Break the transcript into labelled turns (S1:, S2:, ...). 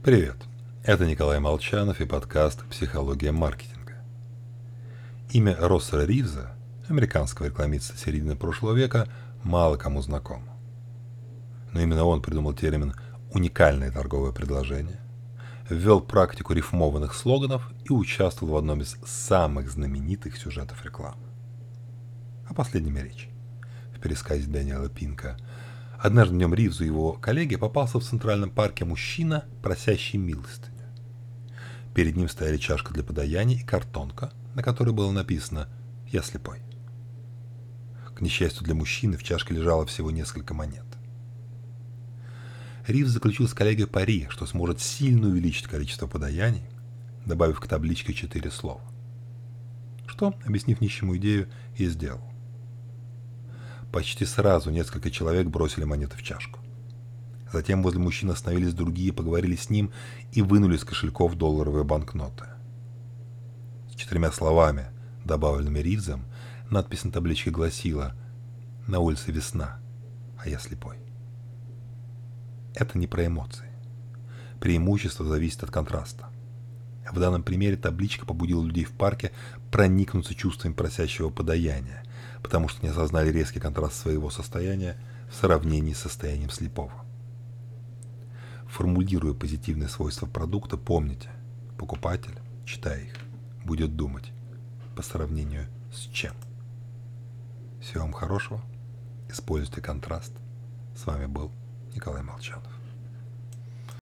S1: Привет, это Николай Молчанов и подкаст «Психология маркетинга». Имя Россера Ривза, американского рекламиста середины прошлого века, мало кому знакомо. Но именно он придумал термин «уникальное торговое предложение», ввел практику рифмованных слоганов и участвовал в одном из самых знаменитых сюжетов рекламы. О последнем речь. В пересказе Дэниела Пинка – Однажды днем Ривзу и его коллеге попался в Центральном парке мужчина, просящий милостыню. Перед ним стояли чашка для подаяния и картонка, на которой было написано «Я слепой». К несчастью для мужчины в чашке лежало всего несколько монет. Ривз заключил с коллегой пари, что сможет сильно увеличить количество подаяний, добавив к табличке четыре слова. Что, объяснив нищему идею, и сделал. Почти сразу несколько человек бросили монеты в чашку. Затем возле мужчин остановились другие, поговорили с ним и вынули из кошельков долларовые банкноты. С четырьмя словами, добавленными Ривзом, надпись на табличке гласила «На улице весна, а я слепой». Это не про эмоции. Преимущество зависит от контраста. В данном примере табличка побудила людей в парке проникнуться чувствами просящего подаяния, потому что не осознали резкий контраст своего состояния в сравнении с состоянием слепого. Формулируя позитивные свойства продукта, помните, покупатель, читая их, будет думать по сравнению с чем. Всего вам хорошего, используйте контраст. С вами был Николай Молчанов.